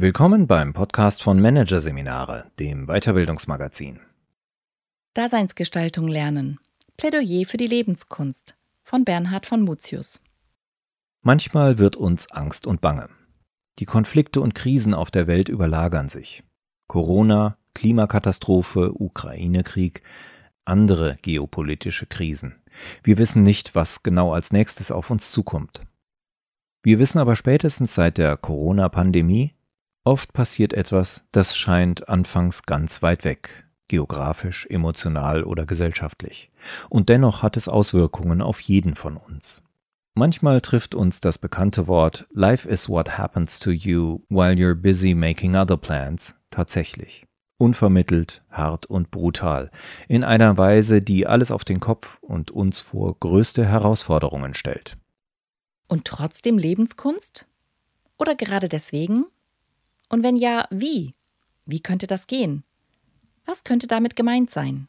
Willkommen beim Podcast von Managerseminare, dem Weiterbildungsmagazin. Daseinsgestaltung lernen. Plädoyer für die Lebenskunst von Bernhard von Mutius. Manchmal wird uns Angst und Bange. Die Konflikte und Krisen auf der Welt überlagern sich. Corona, Klimakatastrophe, Ukraine-Krieg, andere geopolitische Krisen. Wir wissen nicht, was genau als nächstes auf uns zukommt. Wir wissen aber spätestens seit der Corona-Pandemie, oft passiert etwas, das scheint anfangs ganz weit weg, geografisch, emotional oder gesellschaftlich. Und dennoch hat es Auswirkungen auf jeden von uns. Manchmal trifft uns das bekannte Wort Life is what happens to you while you're busy making other plans tatsächlich. Unvermittelt, hart und brutal, in einer Weise, die alles auf den Kopf und uns vor größte Herausforderungen stellt. Und trotzdem Lebenskunst? Oder gerade deswegen? Und wenn ja, wie? Wie könnte das gehen? Was könnte damit gemeint sein?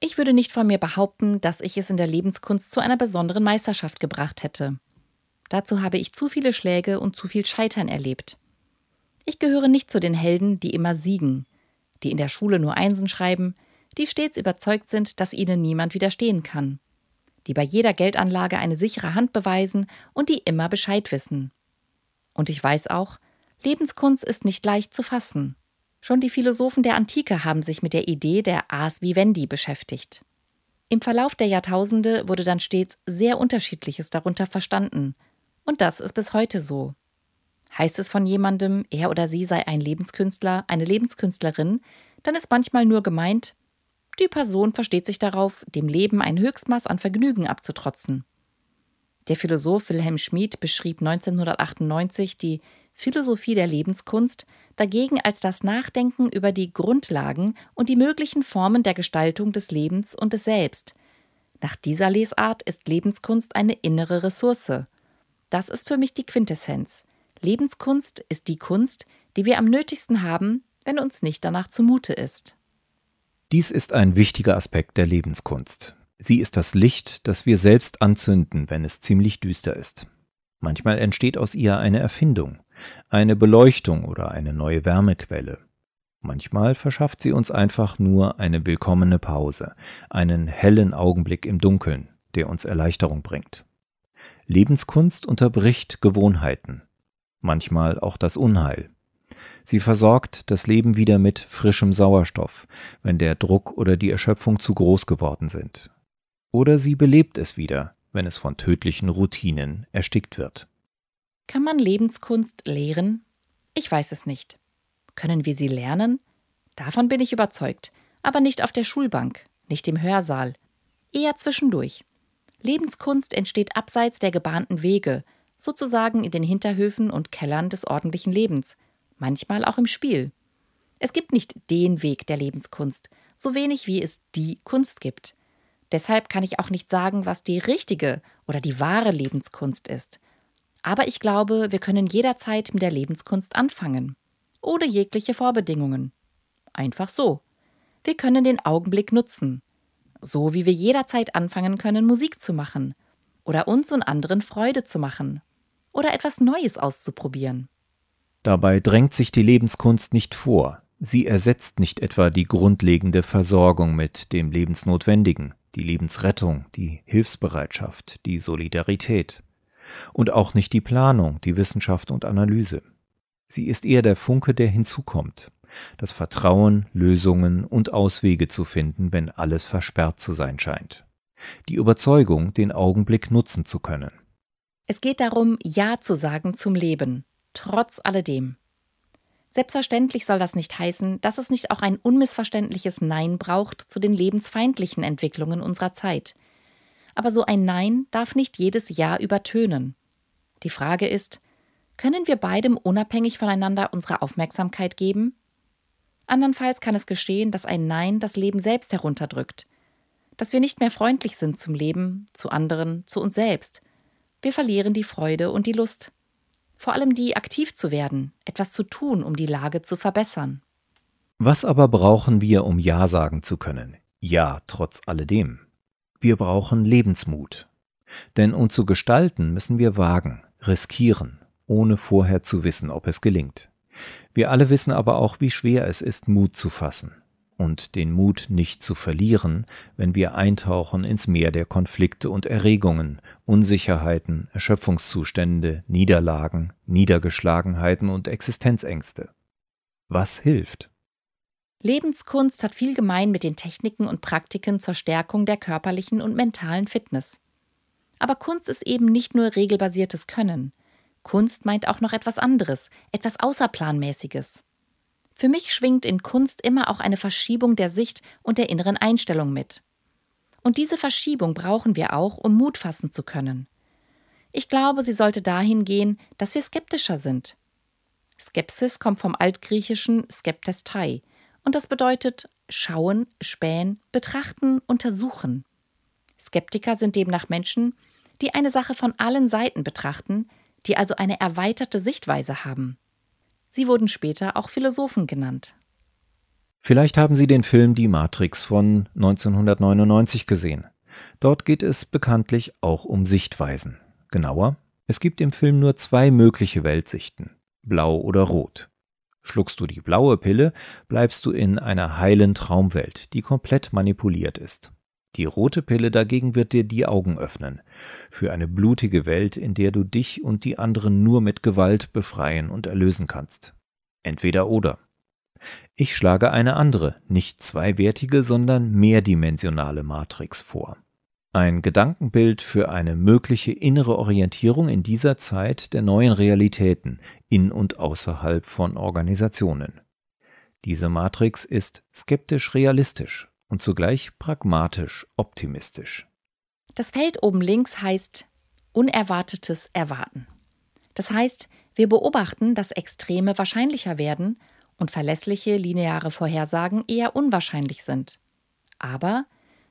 Ich würde nicht von mir behaupten, dass ich es in der Lebenskunst zu einer besonderen Meisterschaft gebracht hätte. Dazu habe ich zu viele Schläge und zu viel Scheitern erlebt. Ich gehöre nicht zu den Helden, die immer siegen, die in der Schule nur Einsen schreiben, die stets überzeugt sind, dass ihnen niemand widerstehen kann die bei jeder Geldanlage eine sichere Hand beweisen und die immer Bescheid wissen. Und ich weiß auch, Lebenskunst ist nicht leicht zu fassen. Schon die Philosophen der Antike haben sich mit der Idee der Ars vivendi beschäftigt. Im Verlauf der Jahrtausende wurde dann stets sehr Unterschiedliches darunter verstanden. Und das ist bis heute so. Heißt es von jemandem, er oder sie sei ein Lebenskünstler, eine Lebenskünstlerin, dann ist manchmal nur gemeint, die Person versteht sich darauf, dem Leben ein Höchstmaß an Vergnügen abzutrotzen. Der Philosoph Wilhelm Schmid beschrieb 1998 die Philosophie der Lebenskunst dagegen als das Nachdenken über die Grundlagen und die möglichen Formen der Gestaltung des Lebens und des Selbst. Nach dieser Lesart ist Lebenskunst eine innere Ressource. Das ist für mich die Quintessenz. Lebenskunst ist die Kunst, die wir am nötigsten haben, wenn uns nicht danach zumute ist. Dies ist ein wichtiger Aspekt der Lebenskunst. Sie ist das Licht, das wir selbst anzünden, wenn es ziemlich düster ist. Manchmal entsteht aus ihr eine Erfindung, eine Beleuchtung oder eine neue Wärmequelle. Manchmal verschafft sie uns einfach nur eine willkommene Pause, einen hellen Augenblick im Dunkeln, der uns Erleichterung bringt. Lebenskunst unterbricht Gewohnheiten, manchmal auch das Unheil, Sie versorgt das Leben wieder mit frischem Sauerstoff, wenn der Druck oder die Erschöpfung zu groß geworden sind. Oder sie belebt es wieder, wenn es von tödlichen Routinen erstickt wird. Kann man Lebenskunst lehren? Ich weiß es nicht. Können wir sie lernen? Davon bin ich überzeugt, aber nicht auf der Schulbank, nicht im Hörsaal, eher zwischendurch. Lebenskunst entsteht abseits der gebahnten Wege, sozusagen in den Hinterhöfen und Kellern des ordentlichen Lebens, manchmal auch im Spiel. Es gibt nicht den Weg der Lebenskunst, so wenig wie es die Kunst gibt. Deshalb kann ich auch nicht sagen, was die richtige oder die wahre Lebenskunst ist. Aber ich glaube, wir können jederzeit mit der Lebenskunst anfangen. Ohne jegliche Vorbedingungen. Einfach so. Wir können den Augenblick nutzen. So wie wir jederzeit anfangen können, Musik zu machen. Oder uns und anderen Freude zu machen. Oder etwas Neues auszuprobieren. Dabei drängt sich die Lebenskunst nicht vor, sie ersetzt nicht etwa die grundlegende Versorgung mit dem Lebensnotwendigen, die Lebensrettung, die Hilfsbereitschaft, die Solidarität. Und auch nicht die Planung, die Wissenschaft und Analyse. Sie ist eher der Funke, der hinzukommt, das Vertrauen, Lösungen und Auswege zu finden, wenn alles versperrt zu sein scheint. Die Überzeugung, den Augenblick nutzen zu können. Es geht darum, Ja zu sagen zum Leben, trotz alledem. Selbstverständlich soll das nicht heißen, dass es nicht auch ein unmissverständliches Nein braucht zu den lebensfeindlichen Entwicklungen unserer Zeit. Aber so ein Nein darf nicht jedes Ja übertönen. Die Frage ist, können wir beidem unabhängig voneinander unsere Aufmerksamkeit geben? Andernfalls kann es geschehen, dass ein Nein das Leben selbst herunterdrückt, dass wir nicht mehr freundlich sind zum Leben, zu anderen, zu uns selbst. Wir verlieren die Freude und die Lust vor allem die aktiv zu werden, etwas zu tun, um die Lage zu verbessern. Was aber brauchen wir, um Ja sagen zu können? Ja, trotz alledem. Wir brauchen Lebensmut. Denn um zu gestalten, müssen wir wagen, riskieren, ohne vorher zu wissen, ob es gelingt. Wir alle wissen aber auch, wie schwer es ist, Mut zu fassen und den Mut nicht zu verlieren, wenn wir eintauchen ins Meer der Konflikte und Erregungen, Unsicherheiten, Erschöpfungszustände, Niederlagen, Niedergeschlagenheiten und Existenzängste. Was hilft? Lebenskunst hat viel gemein mit den Techniken und Praktiken zur Stärkung der körperlichen und mentalen Fitness. Aber Kunst ist eben nicht nur regelbasiertes Können. Kunst meint auch noch etwas anderes, etwas Außerplanmäßiges. Für mich schwingt in Kunst immer auch eine Verschiebung der Sicht und der inneren Einstellung mit. Und diese Verschiebung brauchen wir auch, um Mut fassen zu können. Ich glaube, sie sollte dahin gehen, dass wir skeptischer sind. Skepsis kommt vom altgriechischen skeptestai und das bedeutet schauen, spähen, betrachten, untersuchen. Skeptiker sind demnach Menschen, die eine Sache von allen Seiten betrachten, die also eine erweiterte Sichtweise haben. Sie wurden später auch Philosophen genannt. Vielleicht haben Sie den Film Die Matrix von 1999 gesehen. Dort geht es bekanntlich auch um Sichtweisen. Genauer, es gibt im Film nur zwei mögliche Weltsichten, blau oder rot. Schluckst du die blaue Pille, bleibst du in einer heilen Traumwelt, die komplett manipuliert ist. Die rote Pille dagegen wird dir die Augen öffnen für eine blutige Welt, in der du dich und die anderen nur mit Gewalt befreien und erlösen kannst. Entweder oder. Ich schlage eine andere, nicht zweiwertige, sondern mehrdimensionale Matrix vor. Ein Gedankenbild für eine mögliche innere Orientierung in dieser Zeit der neuen Realitäten in und außerhalb von Organisationen. Diese Matrix ist skeptisch realistisch und zugleich pragmatisch optimistisch. Das Feld oben links heißt Unerwartetes Erwarten. Das heißt, wir beobachten, dass Extreme wahrscheinlicher werden und verlässliche lineare Vorhersagen eher unwahrscheinlich sind. Aber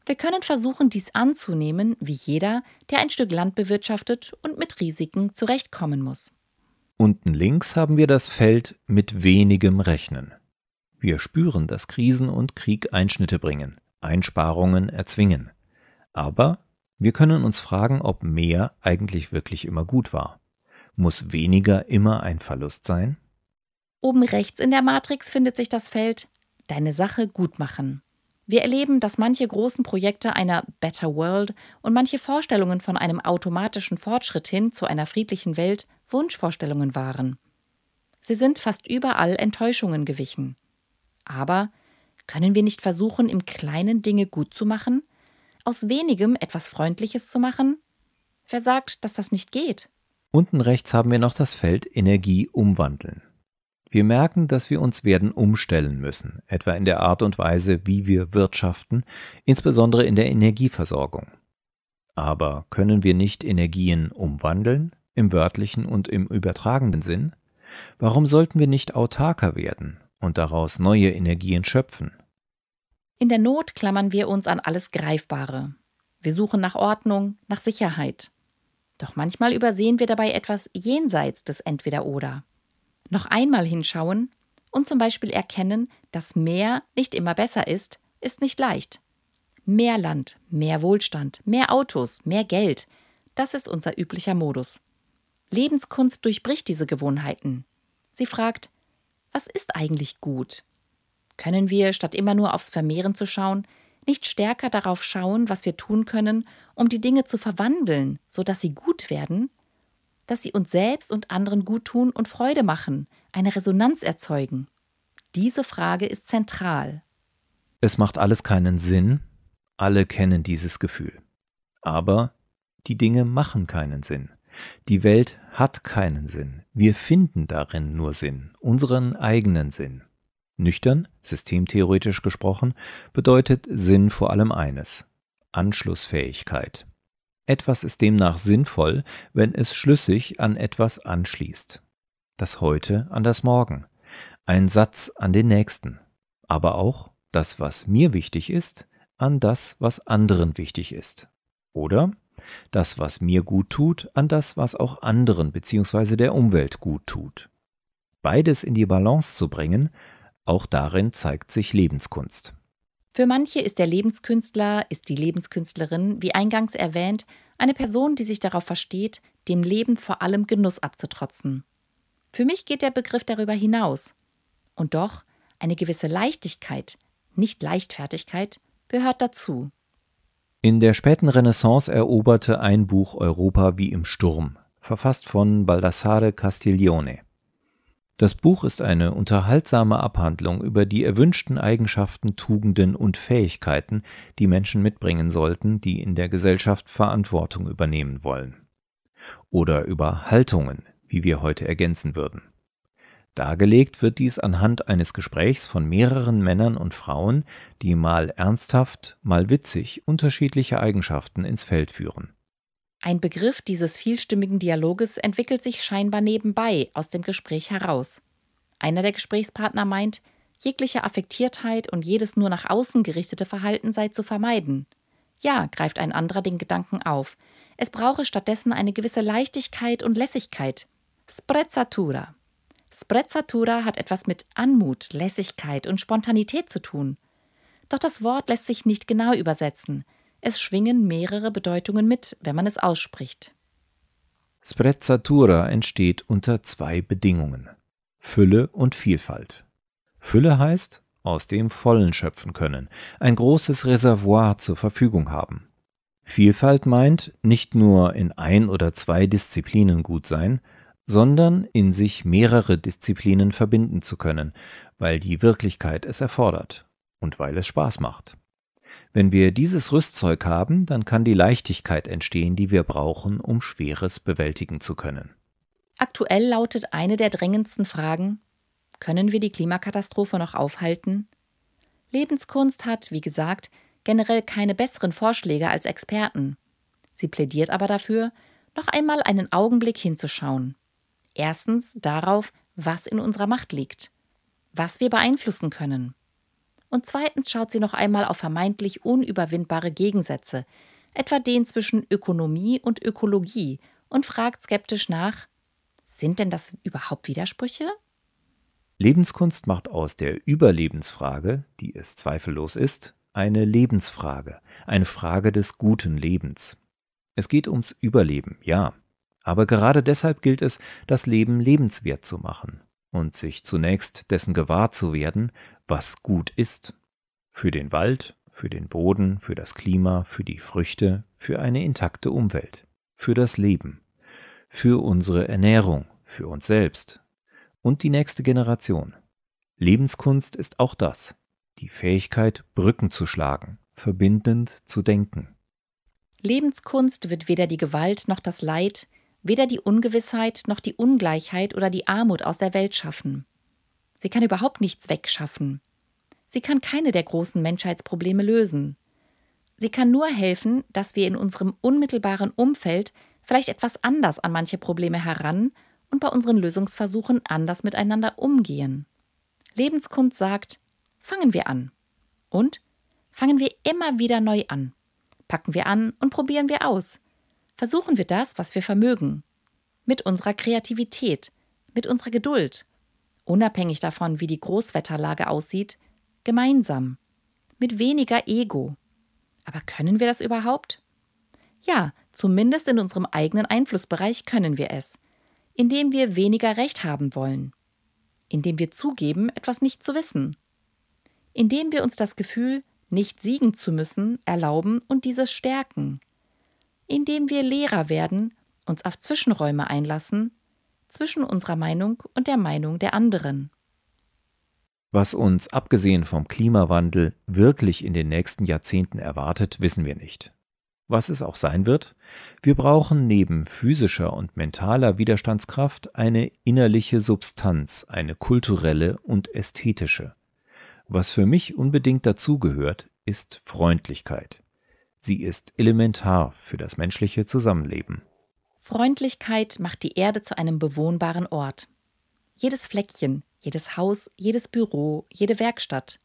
wir können versuchen, dies anzunehmen, wie jeder, der ein Stück Land bewirtschaftet und mit Risiken zurechtkommen muss. Unten links haben wir das Feld mit wenigem Rechnen. Wir spüren, dass Krisen und Krieg Einschnitte bringen, Einsparungen erzwingen. Aber wir können uns fragen, ob mehr eigentlich wirklich immer gut war. Muss weniger immer ein Verlust sein? Oben rechts in der Matrix findet sich das Feld Deine Sache gut machen. Wir erleben, dass manche großen Projekte einer Better World und manche Vorstellungen von einem automatischen Fortschritt hin zu einer friedlichen Welt Wunschvorstellungen waren. Sie sind fast überall Enttäuschungen gewichen. Aber können wir nicht versuchen, im Kleinen Dinge gut zu machen? Aus wenigem etwas Freundliches zu machen? Wer sagt, dass das nicht geht? Unten rechts haben wir noch das Feld Energie umwandeln. Wir merken, dass wir uns werden umstellen müssen, etwa in der Art und Weise, wie wir wirtschaften, insbesondere in der Energieversorgung. Aber können wir nicht Energien umwandeln, im wörtlichen und im übertragenen Sinn? Warum sollten wir nicht autarker werden und daraus neue Energien schöpfen. In der Not klammern wir uns an alles Greifbare. Wir suchen nach Ordnung, nach Sicherheit. Doch manchmal übersehen wir dabei etwas jenseits des Entweder-Oder. Noch einmal hinschauen und zum Beispiel erkennen, dass mehr nicht immer besser ist, ist nicht leicht. Mehr Land, mehr Wohlstand, mehr Autos, mehr Geld, das ist unser üblicher Modus. Lebenskunst durchbricht diese Gewohnheiten. Sie fragt, was ist eigentlich gut? Können wir, statt immer nur aufs Vermehren zu schauen, nicht stärker darauf schauen, was wir tun können, um die Dinge zu verwandeln, sodass sie gut werden? Dass sie uns selbst und anderen gut tun und Freude machen, eine Resonanz erzeugen? Diese Frage ist zentral. Es macht alles keinen Sinn, alle kennen dieses Gefühl. Aber die Dinge machen keinen Sinn. Die Welt hat keinen Sinn. Wir finden darin nur Sinn, unseren eigenen Sinn. Nüchtern, systemtheoretisch gesprochen, bedeutet Sinn vor allem eines Anschlussfähigkeit. Etwas ist demnach sinnvoll, wenn es schlüssig an etwas anschließt. Das Heute an das Morgen, ein Satz an den Nächsten, aber auch das, was mir wichtig ist, an das, was anderen wichtig ist. Oder das, was mir gut tut, an das, was auch anderen bzw. der Umwelt gut tut. Beides in die Balance zu bringen, auch darin zeigt sich Lebenskunst. Für manche ist der Lebenskünstler, ist die Lebenskünstlerin, wie eingangs erwähnt, eine Person, die sich darauf versteht, dem Leben vor allem Genuss abzutrotzen. Für mich geht der Begriff darüber hinaus. Und doch, eine gewisse Leichtigkeit, nicht Leichtfertigkeit, gehört dazu. In der späten Renaissance eroberte ein Buch Europa wie im Sturm, verfasst von Baldassare Castiglione. Das Buch ist eine unterhaltsame Abhandlung über die erwünschten Eigenschaften, Tugenden und Fähigkeiten, die Menschen mitbringen sollten, die in der Gesellschaft Verantwortung übernehmen wollen. Oder über Haltungen, wie wir heute ergänzen würden. Dargelegt wird dies anhand eines Gesprächs von mehreren Männern und Frauen, die mal ernsthaft, mal witzig unterschiedliche Eigenschaften ins Feld führen. Ein Begriff dieses vielstimmigen Dialoges entwickelt sich scheinbar nebenbei aus dem Gespräch heraus. Einer der Gesprächspartner meint, jegliche Affektiertheit und jedes nur nach außen gerichtete Verhalten sei zu vermeiden. Ja, greift ein anderer den Gedanken auf. Es brauche stattdessen eine gewisse Leichtigkeit und Lässigkeit. Sprezzatura. Sprezzatura hat etwas mit Anmut, Lässigkeit und Spontanität zu tun. Doch das Wort lässt sich nicht genau übersetzen. Es schwingen mehrere Bedeutungen mit, wenn man es ausspricht. Sprezzatura entsteht unter zwei Bedingungen: Fülle und Vielfalt. Fülle heißt, aus dem Vollen schöpfen können, ein großes Reservoir zur Verfügung haben. Vielfalt meint, nicht nur in ein oder zwei Disziplinen gut sein, sondern in sich mehrere Disziplinen verbinden zu können, weil die Wirklichkeit es erfordert und weil es Spaß macht. Wenn wir dieses Rüstzeug haben, dann kann die Leichtigkeit entstehen, die wir brauchen, um Schweres bewältigen zu können. Aktuell lautet eine der drängendsten Fragen, können wir die Klimakatastrophe noch aufhalten? Lebenskunst hat, wie gesagt, generell keine besseren Vorschläge als Experten. Sie plädiert aber dafür, noch einmal einen Augenblick hinzuschauen. Erstens darauf, was in unserer Macht liegt, was wir beeinflussen können. Und zweitens schaut sie noch einmal auf vermeintlich unüberwindbare Gegensätze, etwa den zwischen Ökonomie und Ökologie, und fragt skeptisch nach, sind denn das überhaupt Widersprüche? Lebenskunst macht aus der Überlebensfrage, die es zweifellos ist, eine Lebensfrage, eine Frage des guten Lebens. Es geht ums Überleben, ja. Aber gerade deshalb gilt es, das Leben lebenswert zu machen und sich zunächst dessen gewahr zu werden, was gut ist. Für den Wald, für den Boden, für das Klima, für die Früchte, für eine intakte Umwelt, für das Leben, für unsere Ernährung, für uns selbst und die nächste Generation. Lebenskunst ist auch das, die Fähigkeit, Brücken zu schlagen, verbindend zu denken. Lebenskunst wird weder die Gewalt noch das Leid, weder die Ungewissheit noch die Ungleichheit oder die Armut aus der Welt schaffen. Sie kann überhaupt nichts wegschaffen. Sie kann keine der großen Menschheitsprobleme lösen. Sie kann nur helfen, dass wir in unserem unmittelbaren Umfeld vielleicht etwas anders an manche Probleme heran und bei unseren Lösungsversuchen anders miteinander umgehen. Lebenskunst sagt, fangen wir an. Und fangen wir immer wieder neu an. Packen wir an und probieren wir aus. Versuchen wir das, was wir vermögen. Mit unserer Kreativität, mit unserer Geduld, unabhängig davon, wie die Großwetterlage aussieht, gemeinsam, mit weniger Ego. Aber können wir das überhaupt? Ja, zumindest in unserem eigenen Einflussbereich können wir es, indem wir weniger Recht haben wollen, indem wir zugeben, etwas nicht zu wissen, indem wir uns das Gefühl, nicht siegen zu müssen, erlauben und dieses stärken, indem wir Lehrer werden, uns auf Zwischenräume einlassen, zwischen unserer Meinung und der Meinung der anderen. Was uns abgesehen vom Klimawandel wirklich in den nächsten Jahrzehnten erwartet, wissen wir nicht. Was es auch sein wird, wir brauchen neben physischer und mentaler Widerstandskraft eine innerliche Substanz, eine kulturelle und ästhetische. Was für mich unbedingt dazugehört, ist Freundlichkeit. Sie ist elementar für das menschliche Zusammenleben. Freundlichkeit macht die Erde zu einem bewohnbaren Ort. Jedes Fleckchen, jedes Haus, jedes Büro, jede Werkstatt.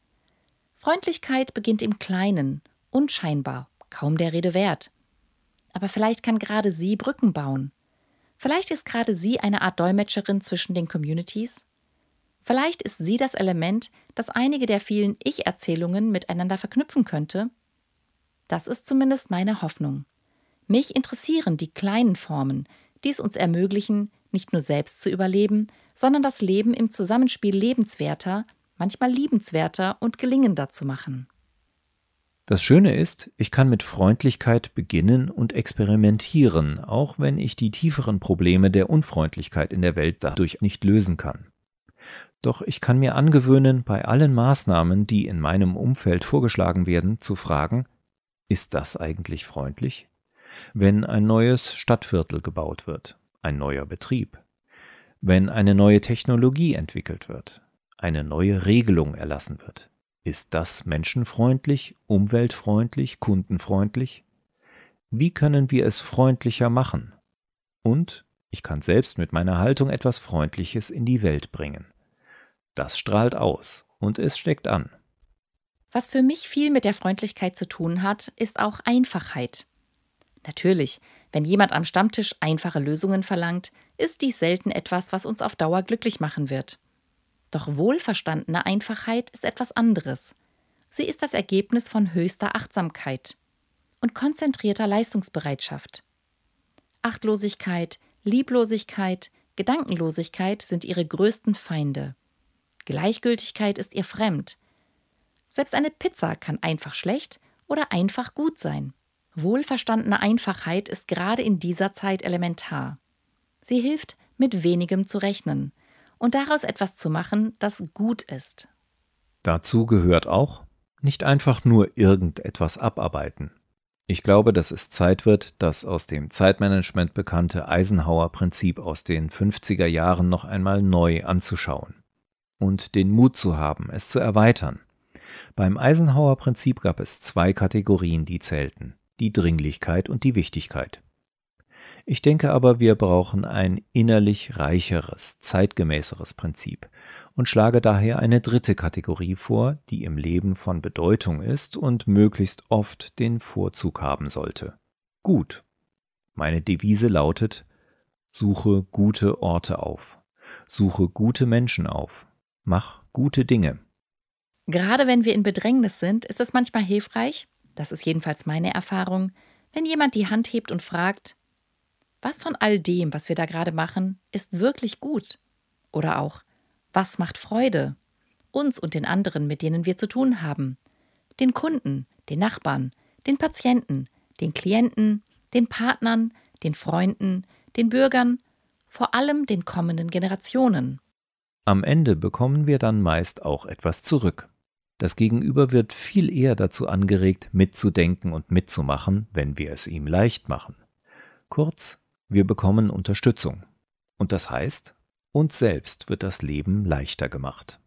Freundlichkeit beginnt im Kleinen, unscheinbar, kaum der Rede wert. Aber vielleicht kann gerade sie Brücken bauen. Vielleicht ist gerade sie eine Art Dolmetscherin zwischen den Communities. Vielleicht ist sie das Element, das einige der vielen Ich-Erzählungen miteinander verknüpfen könnte. Das ist zumindest meine Hoffnung. Mich interessieren die kleinen Formen, die es uns ermöglichen, nicht nur selbst zu überleben, sondern das Leben im Zusammenspiel lebenswerter, manchmal liebenswerter und gelingender zu machen. Das Schöne ist, ich kann mit Freundlichkeit beginnen und experimentieren, auch wenn ich die tieferen Probleme der Unfreundlichkeit in der Welt dadurch nicht lösen kann. Doch ich kann mir angewöhnen, bei allen Maßnahmen, die in meinem Umfeld vorgeschlagen werden, zu fragen, ist das eigentlich freundlich? Wenn ein neues Stadtviertel gebaut wird, ein neuer Betrieb, wenn eine neue Technologie entwickelt wird, eine neue Regelung erlassen wird, ist das menschenfreundlich, umweltfreundlich, kundenfreundlich? Wie können wir es freundlicher machen? Und ich kann selbst mit meiner Haltung etwas Freundliches in die Welt bringen. Das strahlt aus und es steckt an. Was für mich viel mit der Freundlichkeit zu tun hat, ist auch Einfachheit. Natürlich, wenn jemand am Stammtisch einfache Lösungen verlangt, ist dies selten etwas, was uns auf Dauer glücklich machen wird. Doch wohlverstandene Einfachheit ist etwas anderes. Sie ist das Ergebnis von höchster Achtsamkeit und konzentrierter Leistungsbereitschaft. Achtlosigkeit, Lieblosigkeit, Gedankenlosigkeit sind ihre größten Feinde. Gleichgültigkeit ist ihr fremd. Selbst eine Pizza kann einfach schlecht oder einfach gut sein. Wohlverstandene Einfachheit ist gerade in dieser Zeit elementar. Sie hilft, mit wenigem zu rechnen, und daraus etwas zu machen, das gut ist. Dazu gehört auch, nicht einfach nur irgendetwas abarbeiten. Ich glaube, dass es Zeit wird, das aus dem Zeitmanagement bekannte Eisenhower-Prinzip aus den 50er Jahren noch einmal neu anzuschauen und den Mut zu haben, es zu erweitern. Beim Eisenhower-Prinzip gab es zwei Kategorien, die zählten, die Dringlichkeit und die Wichtigkeit. Ich denke aber, wir brauchen ein innerlich reicheres, zeitgemäßeres Prinzip und schlage daher eine dritte Kategorie vor, die im Leben von Bedeutung ist und möglichst oft den Vorzug haben sollte. Gut. Meine Devise lautet, suche gute Orte auf, suche gute Menschen auf, mach gute Dinge. Gerade wenn wir in Bedrängnis sind, ist es manchmal hilfreich, das ist jedenfalls meine Erfahrung, wenn jemand die Hand hebt und fragt, was von all dem, was wir da gerade machen, ist wirklich gut? Oder auch, was macht Freude? Uns und den anderen, mit denen wir zu tun haben. Den Kunden, den Nachbarn, den Patienten, den Klienten, den Partnern, den Freunden, den Bürgern, vor allem den kommenden Generationen. Am Ende bekommen wir dann meist auch etwas zurück. Das Gegenüber wird viel eher dazu angeregt, mitzudenken und mitzumachen, wenn wir es ihm leicht machen. Kurz, wir bekommen Unterstützung. Und das heißt, uns selbst wird das Leben leichter gemacht.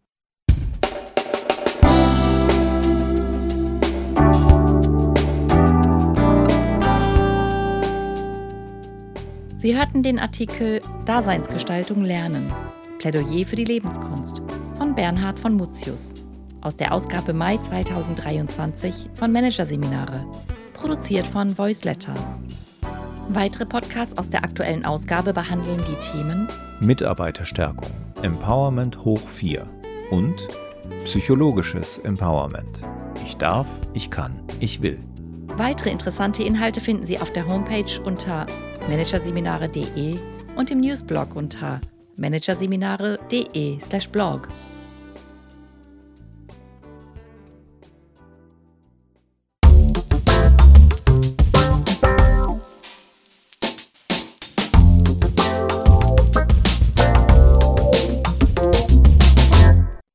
Sie hörten den Artikel Daseinsgestaltung lernen. Plädoyer für die Lebenskunst von Bernhard von Mutius aus der Ausgabe Mai 2023 von Managerseminare, produziert von Voiceletter. Weitere Podcasts aus der aktuellen Ausgabe behandeln die Themen Mitarbeiterstärkung, Empowerment hoch 4 und psychologisches Empowerment. Ich darf, ich kann, ich will. Weitere interessante Inhalte finden Sie auf der Homepage unter managerseminare.de und im Newsblog unter managerseminare.de/blog.